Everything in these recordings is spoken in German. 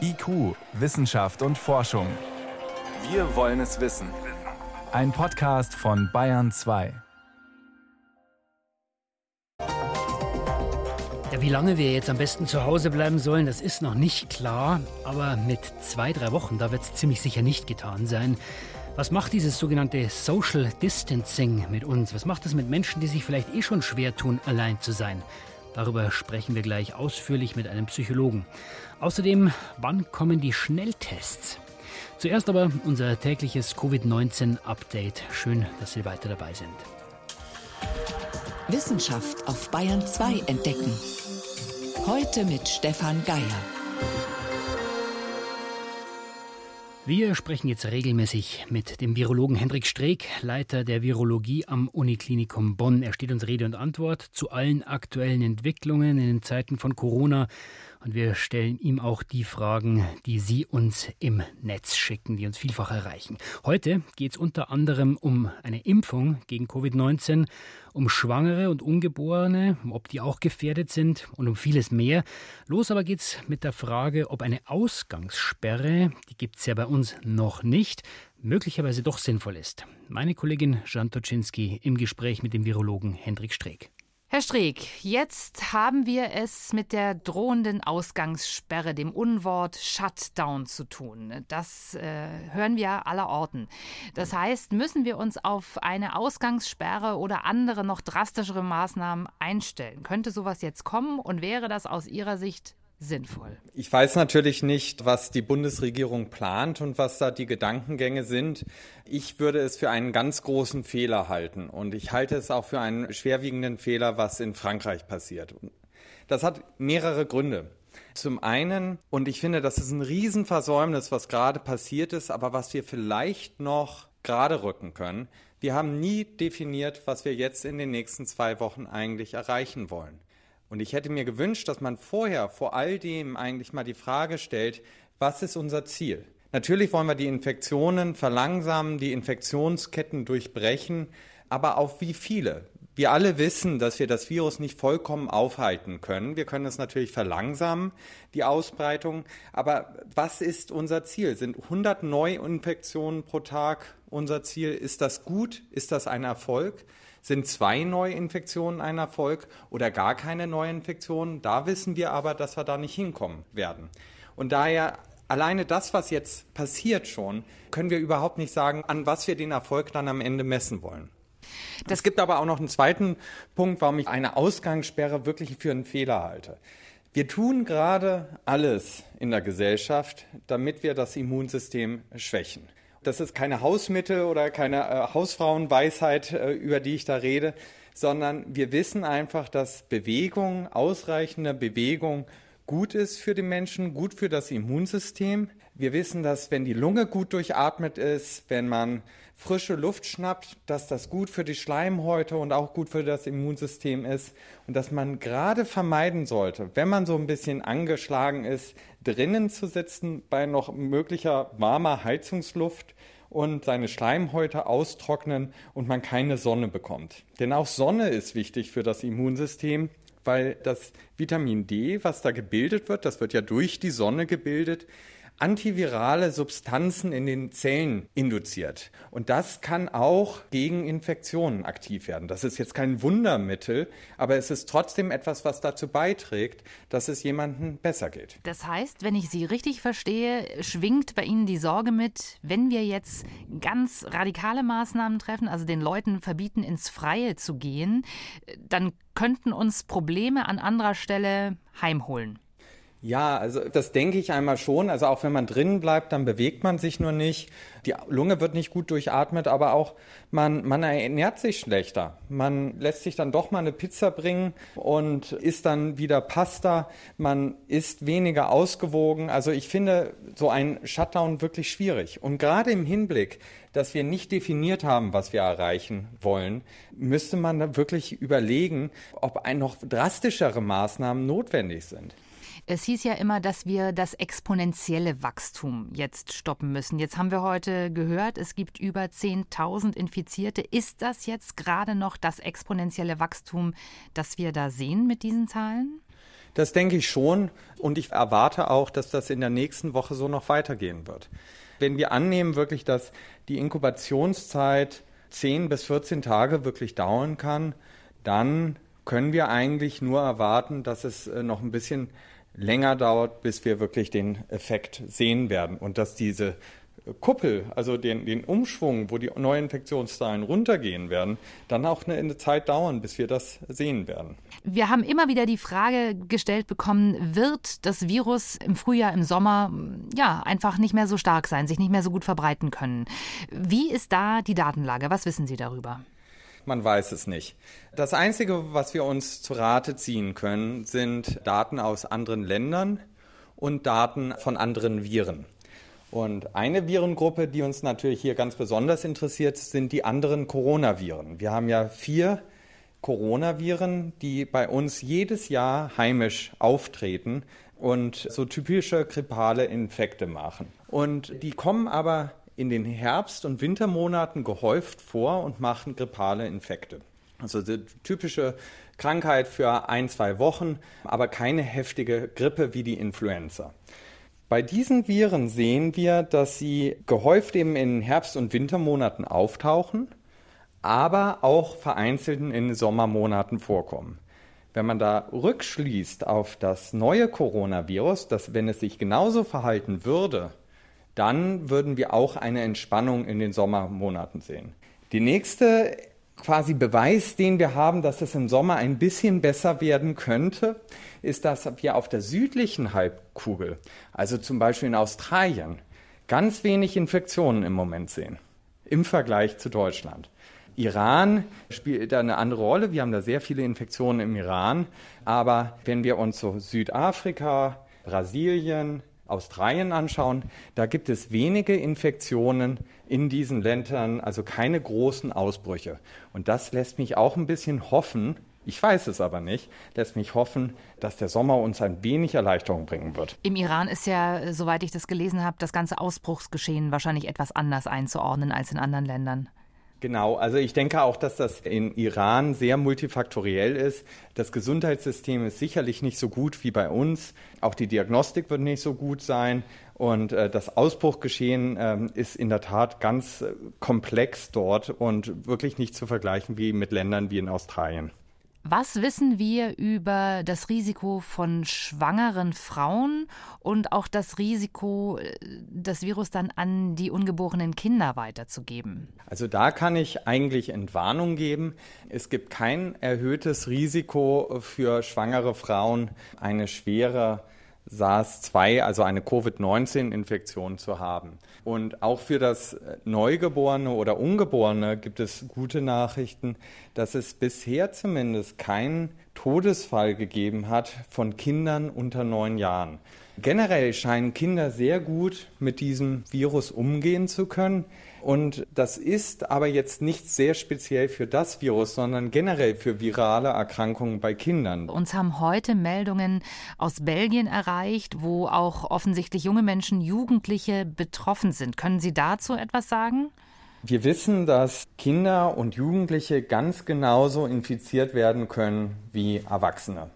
IQ, Wissenschaft und Forschung. Wir wollen es wissen. Ein Podcast von Bayern 2. Ja, wie lange wir jetzt am besten zu Hause bleiben sollen, das ist noch nicht klar. Aber mit zwei, drei Wochen, da wird es ziemlich sicher nicht getan sein. Was macht dieses sogenannte Social Distancing mit uns? Was macht es mit Menschen, die sich vielleicht eh schon schwer tun, allein zu sein? Darüber sprechen wir gleich ausführlich mit einem Psychologen. Außerdem, wann kommen die Schnelltests? Zuerst aber unser tägliches Covid-19-Update. Schön, dass Sie weiter dabei sind. Wissenschaft auf Bayern 2 entdecken. Heute mit Stefan Geier. Wir sprechen jetzt regelmäßig mit dem Virologen Hendrik Streeck, Leiter der Virologie am Uniklinikum Bonn. Er steht uns Rede und Antwort zu allen aktuellen Entwicklungen in den Zeiten von Corona und wir stellen ihm auch die Fragen, die Sie uns im Netz schicken, die uns vielfach erreichen. Heute geht es unter anderem um eine Impfung gegen Covid-19, um Schwangere und Ungeborene, ob die auch gefährdet sind und um vieles mehr. Los aber geht's mit der Frage, ob eine Ausgangssperre, die gibt es ja bei uns noch nicht, möglicherweise doch sinnvoll ist. Meine Kollegin Jan Toczynski im Gespräch mit dem Virologen Hendrik Streeck. Herr Streeck, jetzt haben wir es mit der drohenden Ausgangssperre, dem Unwort Shutdown zu tun. Das äh, hören wir aller Orten. Das heißt, müssen wir uns auf eine Ausgangssperre oder andere noch drastischere Maßnahmen einstellen? Könnte sowas jetzt kommen und wäre das aus Ihrer Sicht sinnvoll? Ich weiß natürlich nicht, was die Bundesregierung plant und was da die Gedankengänge sind. Ich würde es für einen ganz großen Fehler halten und ich halte es auch für einen schwerwiegenden Fehler, was in Frankreich passiert. Das hat mehrere Gründe. Zum einen, und ich finde, das ist ein Riesenversäumnis, was gerade passiert ist, aber was wir vielleicht noch gerade rücken können. Wir haben nie definiert, was wir jetzt in den nächsten zwei Wochen eigentlich erreichen wollen. Und ich hätte mir gewünscht, dass man vorher vor all dem eigentlich mal die Frage stellt, was ist unser Ziel? Natürlich wollen wir die Infektionen verlangsamen, die Infektionsketten durchbrechen, aber auf wie viele? Wir alle wissen, dass wir das Virus nicht vollkommen aufhalten können. Wir können es natürlich verlangsamen, die Ausbreitung. Aber was ist unser Ziel? Sind 100 Neuinfektionen pro Tag unser Ziel? Ist das gut? Ist das ein Erfolg? Sind zwei Neuinfektionen ein Erfolg oder gar keine Neuinfektionen? Da wissen wir aber, dass wir da nicht hinkommen werden. Und daher alleine das, was jetzt passiert schon, können wir überhaupt nicht sagen, an was wir den Erfolg dann am Ende messen wollen. Das es gibt aber auch noch einen zweiten Punkt, warum ich eine Ausgangssperre wirklich für einen Fehler halte. Wir tun gerade alles in der Gesellschaft, damit wir das Immunsystem schwächen. Das ist keine Hausmittel oder keine äh, Hausfrauenweisheit, äh, über die ich da rede, sondern wir wissen einfach, dass Bewegung, ausreichende Bewegung gut ist für den Menschen, gut für das Immunsystem. Wir wissen, dass wenn die Lunge gut durchatmet ist, wenn man frische Luft schnappt, dass das gut für die Schleimhäute und auch gut für das Immunsystem ist und dass man gerade vermeiden sollte, wenn man so ein bisschen angeschlagen ist, drinnen zu sitzen bei noch möglicher warmer Heizungsluft und seine Schleimhäute austrocknen und man keine Sonne bekommt. Denn auch Sonne ist wichtig für das Immunsystem, weil das Vitamin D, was da gebildet wird, das wird ja durch die Sonne gebildet, antivirale Substanzen in den Zellen induziert. Und das kann auch gegen Infektionen aktiv werden. Das ist jetzt kein Wundermittel, aber es ist trotzdem etwas, was dazu beiträgt, dass es jemandem besser geht. Das heißt, wenn ich Sie richtig verstehe, schwingt bei Ihnen die Sorge mit, wenn wir jetzt ganz radikale Maßnahmen treffen, also den Leuten verbieten, ins Freie zu gehen, dann könnten uns Probleme an anderer Stelle heimholen. Ja, also das denke ich einmal schon. Also auch wenn man drinnen bleibt, dann bewegt man sich nur nicht. Die Lunge wird nicht gut durchatmet, aber auch man, man ernährt sich schlechter. Man lässt sich dann doch mal eine Pizza bringen und isst dann wieder Pasta. Man isst weniger ausgewogen. Also ich finde so ein Shutdown wirklich schwierig. Und gerade im Hinblick, dass wir nicht definiert haben, was wir erreichen wollen, müsste man da wirklich überlegen, ob ein noch drastischere Maßnahmen notwendig sind. Es hieß ja immer, dass wir das exponentielle Wachstum jetzt stoppen müssen. Jetzt haben wir heute gehört, es gibt über 10.000 Infizierte. Ist das jetzt gerade noch das exponentielle Wachstum, das wir da sehen mit diesen Zahlen? Das denke ich schon und ich erwarte auch, dass das in der nächsten Woche so noch weitergehen wird. Wenn wir annehmen wirklich, dass die Inkubationszeit 10 bis 14 Tage wirklich dauern kann, dann können wir eigentlich nur erwarten, dass es äh, noch ein bisschen länger dauert, bis wir wirklich den Effekt sehen werden und dass diese Kuppel, also den, den Umschwung, wo die Neuinfektionszahlen runtergehen werden, dann auch eine, eine, Zeit dauern, bis wir das sehen werden. Wir haben immer wieder die Frage gestellt bekommen, wird das Virus im Frühjahr, im Sommer ja einfach nicht mehr so stark sein, sich nicht mehr so gut verbreiten können? Wie ist da die Datenlage? Was wissen Sie darüber? Man weiß es nicht. Das Einzige, was wir uns zu Rate ziehen können, sind Daten aus anderen Ländern und Daten von anderen Viren. Und eine Virengruppe, die uns natürlich hier ganz besonders interessiert, sind die anderen Coronaviren. Wir haben ja vier Coronaviren, die bei uns jedes Jahr heimisch auftreten und so typische grippale Infekte machen. Und die kommen aber in den Herbst- und Wintermonaten gehäuft vor und machen grippale Infekte. Also die typische Krankheit für ein, zwei Wochen, aber keine heftige Grippe wie die Influenza. Bei diesen Viren sehen wir, dass sie gehäuft eben in Herbst- und Wintermonaten auftauchen, aber auch vereinzelt in Sommermonaten vorkommen. Wenn man da rückschließt auf das neue Coronavirus, dass wenn es sich genauso verhalten würde, dann würden wir auch eine Entspannung in den Sommermonaten sehen. Die nächste quasi Beweis, den wir haben, dass es im Sommer ein bisschen besser werden könnte, ist, dass wir auf der südlichen Halbkugel, also zum Beispiel in Australien, ganz wenig Infektionen im Moment sehen im Vergleich zu Deutschland. Iran spielt da eine andere Rolle. Wir haben da sehr viele Infektionen im Iran. Aber wenn wir uns so Südafrika, Brasilien, Australien anschauen, da gibt es wenige Infektionen in diesen Ländern, also keine großen Ausbrüche. Und das lässt mich auch ein bisschen hoffen, ich weiß es aber nicht, lässt mich hoffen, dass der Sommer uns ein wenig Erleichterung bringen wird. Im Iran ist ja, soweit ich das gelesen habe, das ganze Ausbruchsgeschehen wahrscheinlich etwas anders einzuordnen als in anderen Ländern. Genau, also ich denke auch, dass das in Iran sehr multifaktoriell ist. Das Gesundheitssystem ist sicherlich nicht so gut wie bei uns. Auch die Diagnostik wird nicht so gut sein. Und äh, das Ausbruchgeschehen äh, ist in der Tat ganz äh, komplex dort und wirklich nicht zu vergleichen wie mit Ländern wie in Australien. Was wissen wir über das Risiko von schwangeren Frauen und auch das Risiko, äh, das Virus dann an die ungeborenen Kinder weiterzugeben? Also da kann ich eigentlich Entwarnung geben. Es gibt kein erhöhtes Risiko für schwangere Frauen, eine schwere SARS-2, also eine Covid-19-Infektion zu haben. Und auch für das Neugeborene oder Ungeborene gibt es gute Nachrichten, dass es bisher zumindest keinen Todesfall gegeben hat von Kindern unter neun Jahren. Generell scheinen Kinder sehr gut mit diesem Virus umgehen zu können. Und das ist aber jetzt nicht sehr speziell für das Virus, sondern generell für virale Erkrankungen bei Kindern. Uns haben heute Meldungen aus Belgien erreicht, wo auch offensichtlich junge Menschen, Jugendliche betroffen sind. Können Sie dazu etwas sagen? Wir wissen, dass Kinder und Jugendliche ganz genauso infiziert werden können wie Erwachsene.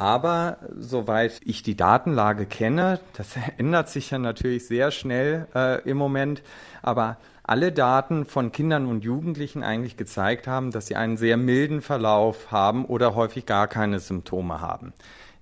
Aber soweit ich die Datenlage kenne, das ändert sich ja natürlich sehr schnell äh, im Moment, aber alle Daten von Kindern und Jugendlichen eigentlich gezeigt haben, dass sie einen sehr milden Verlauf haben oder häufig gar keine Symptome haben.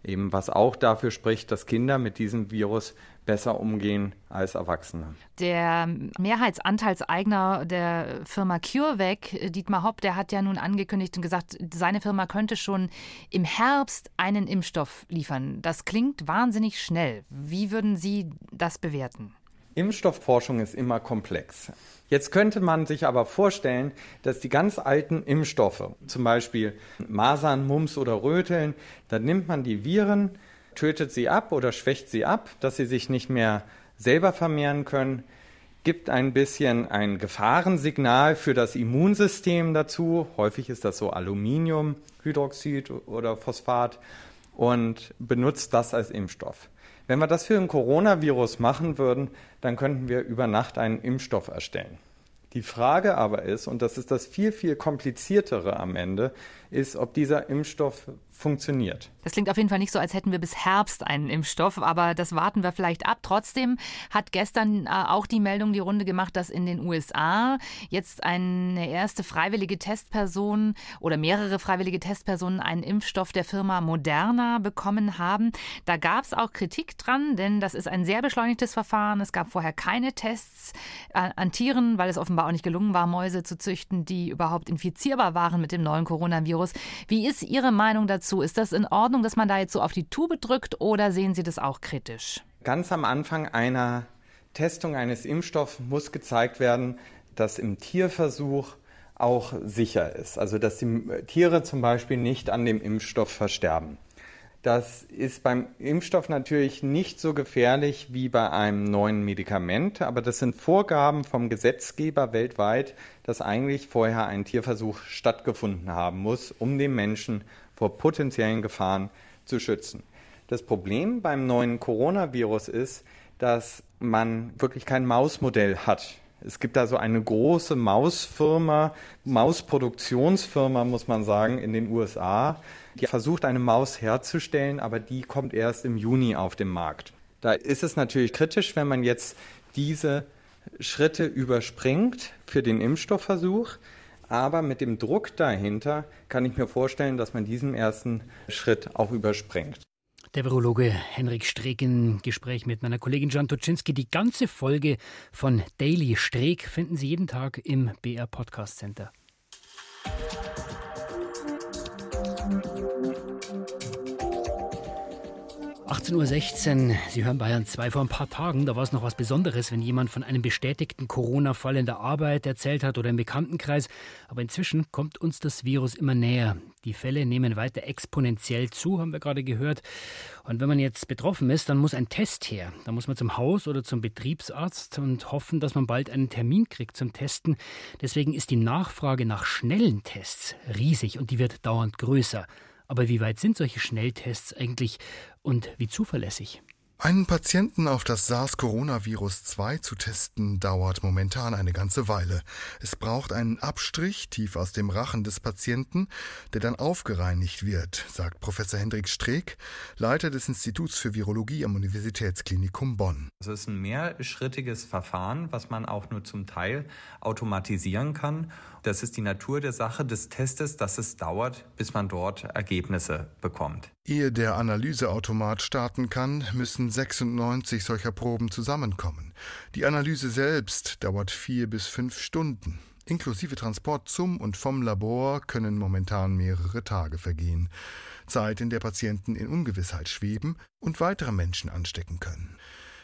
Eben was auch dafür spricht, dass Kinder mit diesem Virus besser umgehen als Erwachsene. Der Mehrheitsanteilseigner der Firma CureVac, Dietmar Hopp, der hat ja nun angekündigt und gesagt, seine Firma könnte schon im Herbst einen Impfstoff liefern. Das klingt wahnsinnig schnell. Wie würden Sie das bewerten? Impfstoffforschung ist immer komplex. Jetzt könnte man sich aber vorstellen, dass die ganz alten Impfstoffe, zum Beispiel Masern, Mumps oder Röteln, da nimmt man die Viren, tötet sie ab oder schwächt sie ab, dass sie sich nicht mehr selber vermehren können, gibt ein bisschen ein Gefahrensignal für das Immunsystem dazu. Häufig ist das so Aluminiumhydroxid oder Phosphat und benutzt das als Impfstoff. Wenn wir das für ein Coronavirus machen würden, dann könnten wir über Nacht einen Impfstoff erstellen. Die Frage aber ist, und das ist das viel, viel kompliziertere am Ende, ist, ob dieser Impfstoff funktioniert. Das klingt auf jeden Fall nicht so, als hätten wir bis Herbst einen Impfstoff, aber das warten wir vielleicht ab. Trotzdem hat gestern äh, auch die Meldung die Runde gemacht, dass in den USA jetzt eine erste freiwillige Testperson oder mehrere freiwillige Testpersonen einen Impfstoff der Firma Moderna bekommen haben. Da gab es auch Kritik dran, denn das ist ein sehr beschleunigtes Verfahren. Es gab vorher keine Tests äh, an Tieren, weil es offenbar auch nicht gelungen war, Mäuse zu züchten, die überhaupt infizierbar waren mit dem neuen Coronavirus. Wie ist Ihre Meinung dazu? dazu. Ist das in Ordnung, dass man da jetzt so auf die Tube drückt oder sehen Sie das auch kritisch? Ganz am Anfang einer Testung eines Impfstoffs muss gezeigt werden, dass im Tierversuch auch sicher ist. Also dass die Tiere zum Beispiel nicht an dem Impfstoff versterben. Das ist beim Impfstoff natürlich nicht so gefährlich wie bei einem neuen Medikament, aber das sind Vorgaben vom Gesetzgeber weltweit, dass eigentlich vorher ein Tierversuch stattgefunden haben muss, um den Menschen vor potenziellen Gefahren zu schützen. Das Problem beim neuen Coronavirus ist, dass man wirklich kein Mausmodell hat. Es gibt da so eine große Mausfirma, Mausproduktionsfirma, muss man sagen, in den USA, die versucht, eine Maus herzustellen, aber die kommt erst im Juni auf den Markt. Da ist es natürlich kritisch, wenn man jetzt diese Schritte überspringt für den Impfstoffversuch. Aber mit dem Druck dahinter kann ich mir vorstellen, dass man diesen ersten Schritt auch überspringt. Der Virologe Henrik Streeck im Gespräch mit meiner Kollegin Jan Toczynski. Die ganze Folge von Daily Streeck finden Sie jeden Tag im BR Podcast Center. 18.16 Uhr, Sie hören Bayern 2 vor ein paar Tagen. Da war es noch was Besonderes, wenn jemand von einem bestätigten Corona-Fall in der Arbeit erzählt hat oder im Bekanntenkreis. Aber inzwischen kommt uns das Virus immer näher. Die Fälle nehmen weiter exponentiell zu, haben wir gerade gehört. Und wenn man jetzt betroffen ist, dann muss ein Test her. Da muss man zum Haus oder zum Betriebsarzt und hoffen, dass man bald einen Termin kriegt zum Testen. Deswegen ist die Nachfrage nach schnellen Tests riesig und die wird dauernd größer. Aber wie weit sind solche Schnelltests eigentlich und wie zuverlässig? Einen Patienten auf das SARS-Coronavirus-2 zu testen, dauert momentan eine ganze Weile. Es braucht einen Abstrich tief aus dem Rachen des Patienten, der dann aufgereinigt wird, sagt Professor Hendrik Streeck, Leiter des Instituts für Virologie am Universitätsklinikum Bonn. Es ist ein mehrschrittiges Verfahren, was man auch nur zum Teil automatisieren kann. Das ist die Natur der Sache des Testes, dass es dauert, bis man dort Ergebnisse bekommt. Ehe der Analyseautomat starten kann, müssen 96 solcher Proben zusammenkommen. Die Analyse selbst dauert vier bis fünf Stunden. Inklusive Transport zum und vom Labor können momentan mehrere Tage vergehen. Zeit, in der Patienten in Ungewissheit schweben und weitere Menschen anstecken können.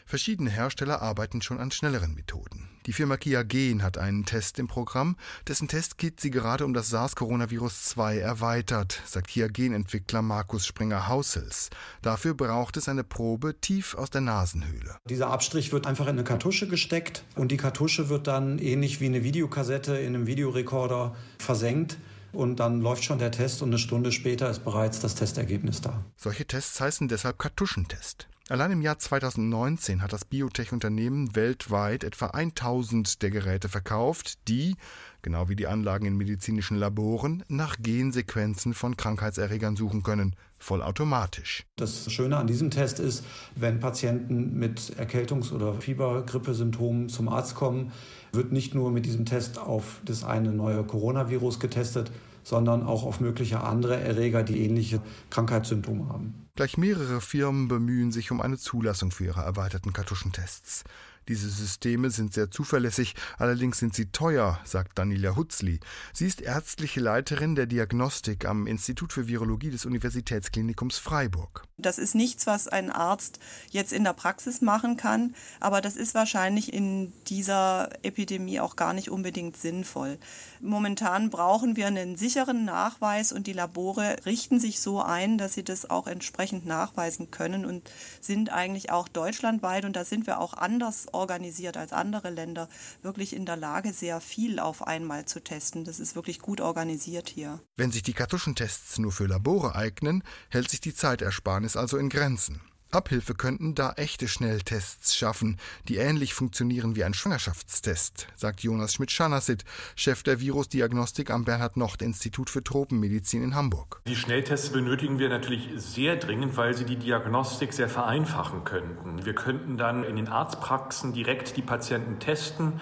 Verschiedene Hersteller arbeiten schon an schnelleren Methoden. Die Firma Kiagen hat einen Test im Programm, dessen Testkit sie gerade um das SARS-Coronavirus 2 erweitert, sagt Kiagen-Entwickler Markus Springer-Hausels. Dafür braucht es eine Probe tief aus der Nasenhöhle. Dieser Abstrich wird einfach in eine Kartusche gesteckt und die Kartusche wird dann ähnlich wie eine Videokassette in einem Videorekorder versenkt und dann läuft schon der Test und eine Stunde später ist bereits das Testergebnis da. Solche Tests heißen deshalb Kartuschentest. Allein im Jahr 2019 hat das Biotech-Unternehmen weltweit etwa 1000 der Geräte verkauft, die, genau wie die Anlagen in medizinischen Laboren, nach Gensequenzen von Krankheitserregern suchen können, vollautomatisch. Das Schöne an diesem Test ist, wenn Patienten mit Erkältungs- oder Fieber-Grippesymptomen zum Arzt kommen, wird nicht nur mit diesem Test auf das eine neue Coronavirus getestet, sondern auch auf mögliche andere Erreger, die ähnliche Krankheitssymptome haben. Gleich mehrere Firmen bemühen sich um eine Zulassung für ihre erweiterten Kartuschentests. Diese Systeme sind sehr zuverlässig, allerdings sind sie teuer, sagt Daniela Hutzli. Sie ist ärztliche Leiterin der Diagnostik am Institut für Virologie des Universitätsklinikums Freiburg. Das ist nichts, was ein Arzt jetzt in der Praxis machen kann, aber das ist wahrscheinlich in dieser Epidemie auch gar nicht unbedingt sinnvoll. Momentan brauchen wir einen sicheren Nachweis und die Labore richten sich so ein, dass sie das auch entsprechend nachweisen können und sind eigentlich auch deutschlandweit und da sind wir auch anders organisiert als andere Länder, wirklich in der Lage, sehr viel auf einmal zu testen. Das ist wirklich gut organisiert hier. Wenn sich die Kartuschentests nur für Labore eignen, hält sich die Zeitersparnis also in Grenzen. Abhilfe könnten da echte Schnelltests schaffen, die ähnlich funktionieren wie ein Schwangerschaftstest, sagt Jonas Schmidt-Schanasit, Chef der Virusdiagnostik am Bernhard-Nocht-Institut für Tropenmedizin in Hamburg. Die Schnelltests benötigen wir natürlich sehr dringend, weil sie die Diagnostik sehr vereinfachen könnten. Wir könnten dann in den Arztpraxen direkt die Patienten testen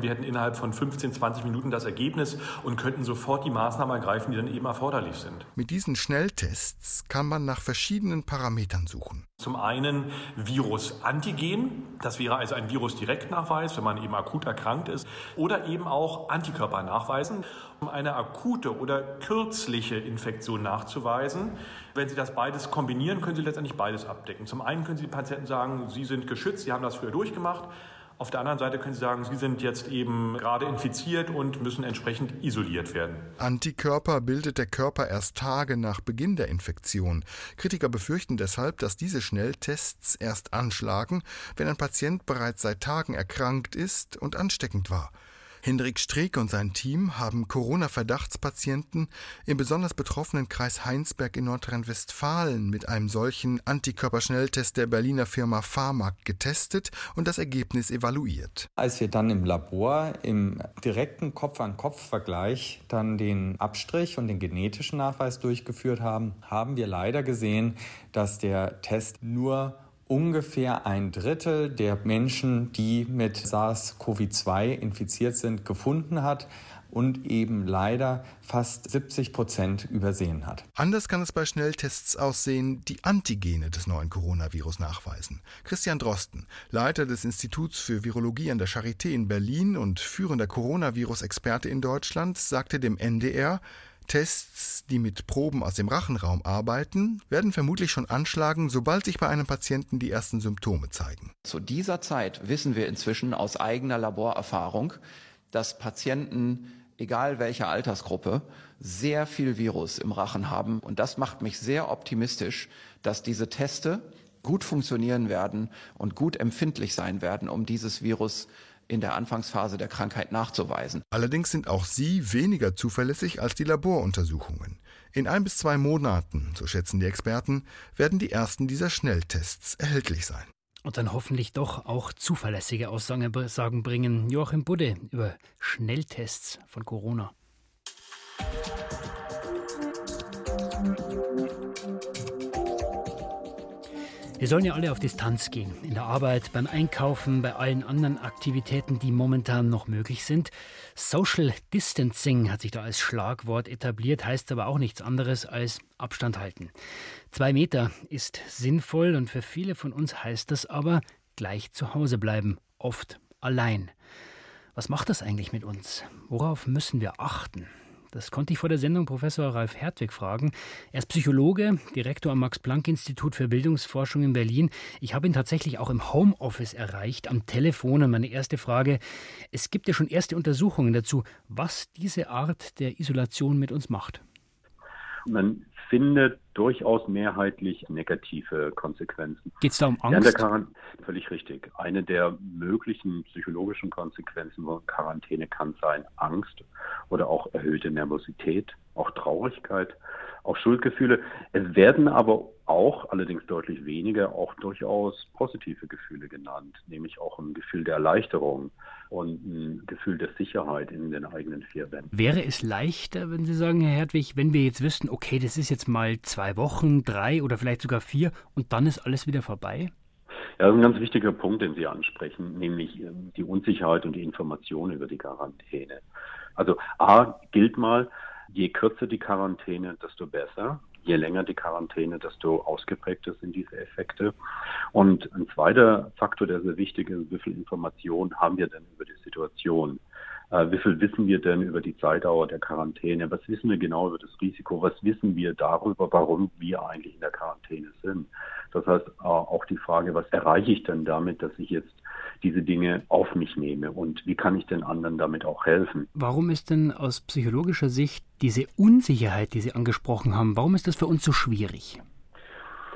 wir hätten innerhalb von 15, 20 Minuten das Ergebnis und könnten sofort die Maßnahmen ergreifen, die dann eben erforderlich sind. Mit diesen Schnelltests kann man nach verschiedenen Parametern suchen. Zum einen Virus-Antigen, das wäre also ein Virusdirektnachweis, wenn man eben akut erkrankt ist, oder eben auch Antikörper nachweisen, um eine akute oder kürzliche Infektion nachzuweisen. Wenn Sie das beides kombinieren, können Sie letztendlich beides abdecken. Zum einen können Sie den Patienten sagen, Sie sind geschützt, Sie haben das früher durchgemacht. Auf der anderen Seite können Sie sagen, Sie sind jetzt eben gerade infiziert und müssen entsprechend isoliert werden. Antikörper bildet der Körper erst Tage nach Beginn der Infektion. Kritiker befürchten deshalb, dass diese Schnelltests erst anschlagen, wenn ein Patient bereits seit Tagen erkrankt ist und ansteckend war. Hendrik Streeck und sein Team haben Corona-Verdachtspatienten im besonders betroffenen Kreis Heinsberg in Nordrhein-Westfalen mit einem solchen Antikörperschnelltest der Berliner Firma Pharmak getestet und das Ergebnis evaluiert. Als wir dann im Labor im direkten Kopf-an-Kopf-Vergleich dann den Abstrich und den genetischen Nachweis durchgeführt haben, haben wir leider gesehen, dass der Test nur ungefähr ein Drittel der Menschen, die mit SARS-CoV-2 infiziert sind, gefunden hat und eben leider fast 70 Prozent übersehen hat. Anders kann es bei Schnelltests aussehen, die Antigene des neuen Coronavirus nachweisen. Christian Drosten, Leiter des Instituts für Virologie an der Charité in Berlin und führender Coronavirus-Experte in Deutschland, sagte dem NDR, Tests, die mit Proben aus dem Rachenraum arbeiten, werden vermutlich schon anschlagen, sobald sich bei einem Patienten die ersten Symptome zeigen. Zu dieser Zeit wissen wir inzwischen aus eigener Laborerfahrung, dass Patienten, egal welcher Altersgruppe, sehr viel Virus im Rachen haben. Und das macht mich sehr optimistisch, dass diese Teste gut funktionieren werden und gut empfindlich sein werden, um dieses Virus in der Anfangsphase der Krankheit nachzuweisen. Allerdings sind auch sie weniger zuverlässig als die Laboruntersuchungen. In ein bis zwei Monaten, so schätzen die Experten, werden die ersten dieser Schnelltests erhältlich sein. Und dann hoffentlich doch auch zuverlässige Aussagen bringen. Joachim Budde über Schnelltests von Corona. Wir sollen ja alle auf Distanz gehen. In der Arbeit, beim Einkaufen, bei allen anderen Aktivitäten, die momentan noch möglich sind. Social Distancing hat sich da als Schlagwort etabliert, heißt aber auch nichts anderes als Abstand halten. Zwei Meter ist sinnvoll und für viele von uns heißt das aber gleich zu Hause bleiben, oft allein. Was macht das eigentlich mit uns? Worauf müssen wir achten? Das konnte ich vor der Sendung Professor Ralf Hertwig fragen. Er ist Psychologe, Direktor am Max-Planck-Institut für Bildungsforschung in Berlin. Ich habe ihn tatsächlich auch im Homeoffice erreicht, am Telefon. Und meine erste Frage: Es gibt ja schon erste Untersuchungen dazu, was diese Art der Isolation mit uns macht. Man findet durchaus mehrheitlich negative Konsequenzen. Geht es da um Angst? völlig richtig. Eine der möglichen psychologischen Konsequenzen von Quarantäne kann sein Angst oder auch erhöhte Nervosität, auch Traurigkeit, auch Schuldgefühle. Es werden aber auch, allerdings deutlich weniger, auch durchaus positive Gefühle genannt, nämlich auch ein Gefühl der Erleichterung und ein Gefühl der Sicherheit in den eigenen vier Wänden. Wäre es leichter, wenn Sie sagen, Herr Hertwig, wenn wir jetzt wüssten, okay, das ist jetzt mal zwei Wochen, drei oder vielleicht sogar vier und dann ist alles wieder vorbei? Ja, das ist ein ganz wichtiger Punkt, den Sie ansprechen, nämlich ähm, die Unsicherheit und die Information über die Quarantäne. Also A gilt mal, je kürzer die Quarantäne, desto besser. Je länger die Quarantäne, desto ausgeprägter sind diese Effekte. Und ein zweiter Faktor, der sehr wichtig ist, wie viel Information haben wir denn über die Situation? Äh, wie viel wissen wir denn über die Zeitdauer der Quarantäne? Was wissen wir genau über das Risiko? Was wissen wir darüber, warum wir eigentlich in der Quarantäne sind? Das heißt, äh, auch die Frage, was erreiche ich denn damit, dass ich jetzt diese Dinge auf mich nehme und wie kann ich den anderen damit auch helfen. Warum ist denn aus psychologischer Sicht diese Unsicherheit, die Sie angesprochen haben, warum ist das für uns so schwierig?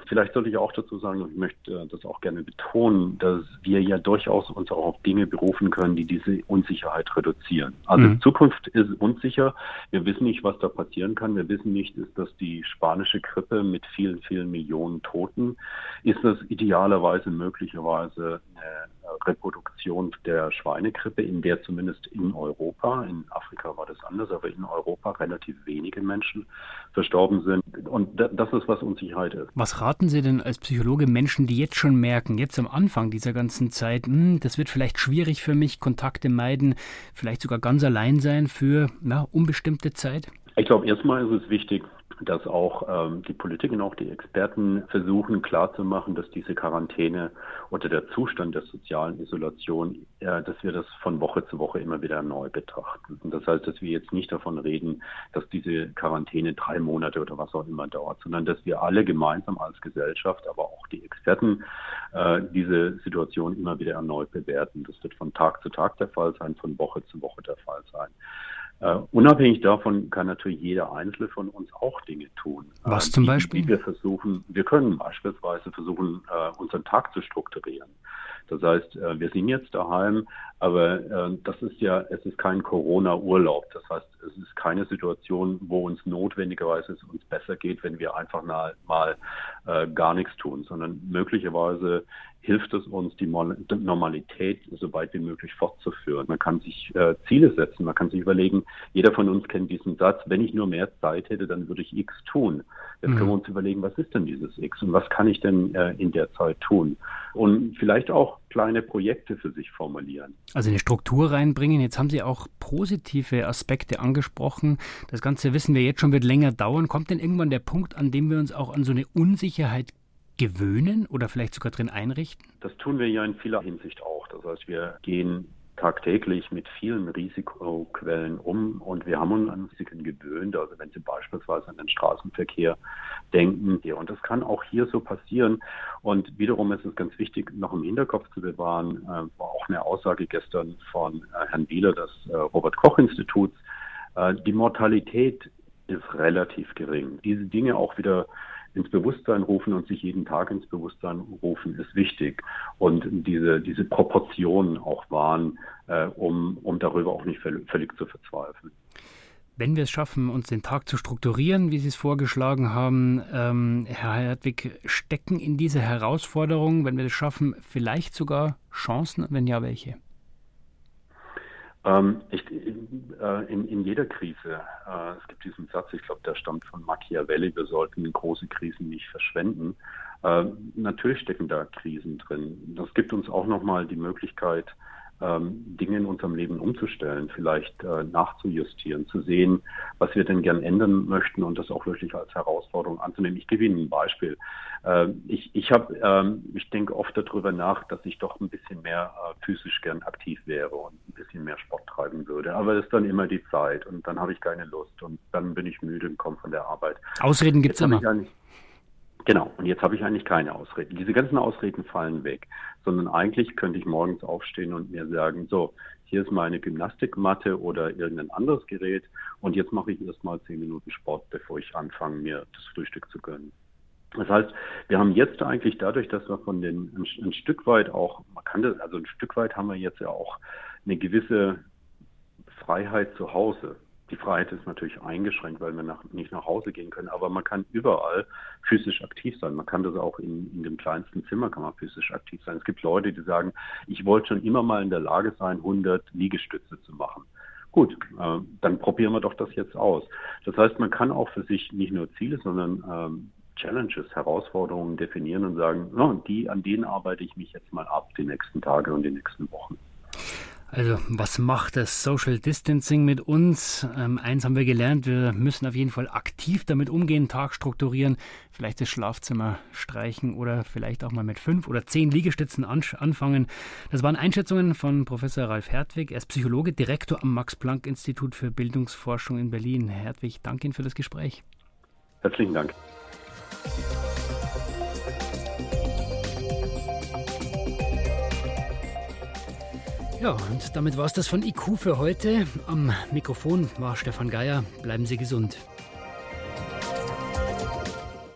Vielleicht sollte ich auch dazu sagen, und ich möchte das auch gerne betonen, dass wir ja durchaus uns auch auf Dinge berufen können, die diese Unsicherheit reduzieren. Also mhm. Zukunft ist unsicher. Wir wissen nicht, was da passieren kann. Wir wissen nicht, ist das die spanische Grippe mit vielen, vielen Millionen Toten? Ist das idealerweise möglicherweise eine Reproduktion der Schweinegrippe, in der zumindest in Europa, in Afrika war das anders, aber in Europa relativ wenige Menschen verstorben sind. Und das ist, was Unsicherheit ist. Was raten Sie denn als Psychologe Menschen, die jetzt schon merken, jetzt am Anfang dieser ganzen Zeit, hm, das wird vielleicht schwierig für mich, Kontakte meiden, vielleicht sogar ganz allein sein für na, unbestimmte Zeit? Ich glaube, erstmal ist es wichtig, dass auch ähm, die Politik und auch die Experten versuchen klarzumachen, dass diese Quarantäne oder der Zustand der sozialen Isolation, äh, dass wir das von Woche zu Woche immer wieder neu betrachten. Und das heißt, dass wir jetzt nicht davon reden, dass diese Quarantäne drei Monate oder was auch immer dauert, sondern dass wir alle gemeinsam als Gesellschaft, aber auch die Experten, äh, diese Situation immer wieder erneut bewerten. Das wird von Tag zu Tag der Fall sein, von Woche zu Woche der Fall sein. Uh, unabhängig davon kann natürlich jeder Einzelne von uns auch Dinge tun. Was zum Beispiel? Die wir versuchen, wir können beispielsweise versuchen, uh, unseren Tag zu strukturieren. Das heißt, uh, wir sind jetzt daheim, aber das ist ja, es ist kein Corona-Urlaub. Das heißt, es ist keine Situation, wo uns notwendigerweise es uns besser geht, wenn wir einfach mal, mal gar nichts tun, sondern möglicherweise hilft es uns, die Normalität so weit wie möglich fortzuführen. Man kann sich äh, Ziele setzen, man kann sich überlegen, jeder von uns kennt diesen Satz, wenn ich nur mehr Zeit hätte, dann würde ich X tun. Jetzt mhm. können wir uns überlegen, was ist denn dieses X und was kann ich denn äh, in der Zeit tun? Und vielleicht auch kleine Projekte für sich formulieren. Also eine Struktur reinbringen. Jetzt haben Sie auch positive Aspekte angesprochen. Das Ganze wissen wir jetzt schon, wird länger dauern. Kommt denn irgendwann der Punkt, an dem wir uns auch an so eine Unsicherheit gewöhnen oder vielleicht sogar drin einrichten? Das tun wir ja in vieler Hinsicht auch. Das heißt, wir gehen tagtäglich mit vielen Risikoquellen um und wir haben uns an Risiken gewöhnt. Also wenn Sie beispielsweise an den Straßenverkehr denken, ja, und das kann auch hier so passieren. Und wiederum ist es ganz wichtig, noch im Hinterkopf zu bewahren, äh, war auch eine Aussage gestern von äh, Herrn Wieler des äh, Robert Koch Instituts. Äh, die Mortalität ist relativ gering. Diese Dinge auch wieder ins Bewusstsein rufen und sich jeden Tag ins Bewusstsein rufen, ist wichtig. Und diese, diese Proportionen auch wahren, äh, um, um darüber auch nicht völlig, zu verzweifeln. Wenn wir es schaffen, uns den Tag zu strukturieren, wie Sie es vorgeschlagen haben, ähm, Herr Hertwig, stecken in dieser Herausforderung, wenn wir es schaffen, vielleicht sogar Chancen? Wenn ja, welche? Ähm, ich, äh, in, in, jeder Krise, äh, es gibt diesen Satz, ich glaube, der stammt von Machiavelli, wir sollten große Krisen nicht verschwenden. Äh, natürlich stecken da Krisen drin. Das gibt uns auch nochmal die Möglichkeit, Dinge in unserem Leben umzustellen, vielleicht äh, nachzujustieren, zu sehen, was wir denn gern ändern möchten und das auch wirklich als Herausforderung anzunehmen. Ich gebe Ihnen ein Beispiel. Äh, ich ich, habe, ähm, ich denke oft darüber nach, dass ich doch ein bisschen mehr äh, physisch gern aktiv wäre und ein bisschen mehr Sport treiben würde. Aber es ist dann immer die Zeit und dann habe ich keine Lust und dann bin ich müde und komme von der Arbeit. Ausreden gibt es immer. Genau, und jetzt habe ich eigentlich keine Ausreden. Diese ganzen Ausreden fallen weg, sondern eigentlich könnte ich morgens aufstehen und mir sagen, so, hier ist meine Gymnastikmatte oder irgendein anderes Gerät und jetzt mache ich erstmal zehn Minuten Sport, bevor ich anfange, mir das Frühstück zu gönnen. Das heißt, wir haben jetzt eigentlich dadurch, dass wir von den ein, ein Stück weit auch, man kann das, also ein Stück weit haben wir jetzt ja auch eine gewisse Freiheit zu Hause. Die Freiheit ist natürlich eingeschränkt, weil wir nach, nicht nach Hause gehen können, aber man kann überall physisch aktiv sein. Man kann das auch in, in dem kleinsten Zimmer kann man physisch aktiv sein. Es gibt Leute, die sagen, ich wollte schon immer mal in der Lage sein, 100 Liegestütze zu machen. Gut, äh, dann probieren wir doch das jetzt aus. Das heißt, man kann auch für sich nicht nur Ziele, sondern ähm, Challenges, Herausforderungen definieren und sagen, no, die, an denen arbeite ich mich jetzt mal ab, die nächsten Tage und die nächsten Wochen. Also, was macht das Social Distancing mit uns? Ähm, eins haben wir gelernt, wir müssen auf jeden Fall aktiv damit umgehen, Tag strukturieren, vielleicht das Schlafzimmer streichen oder vielleicht auch mal mit fünf oder zehn Liegestützen anfangen. Das waren Einschätzungen von Professor Ralf Hertwig. Er ist Psychologe, Direktor am Max-Planck-Institut für Bildungsforschung in Berlin. Herr Hertwig, danke Ihnen für das Gespräch. Herzlichen Dank. Ja, und damit war es das von IQ für heute. Am Mikrofon war Stefan Geier. Bleiben Sie gesund.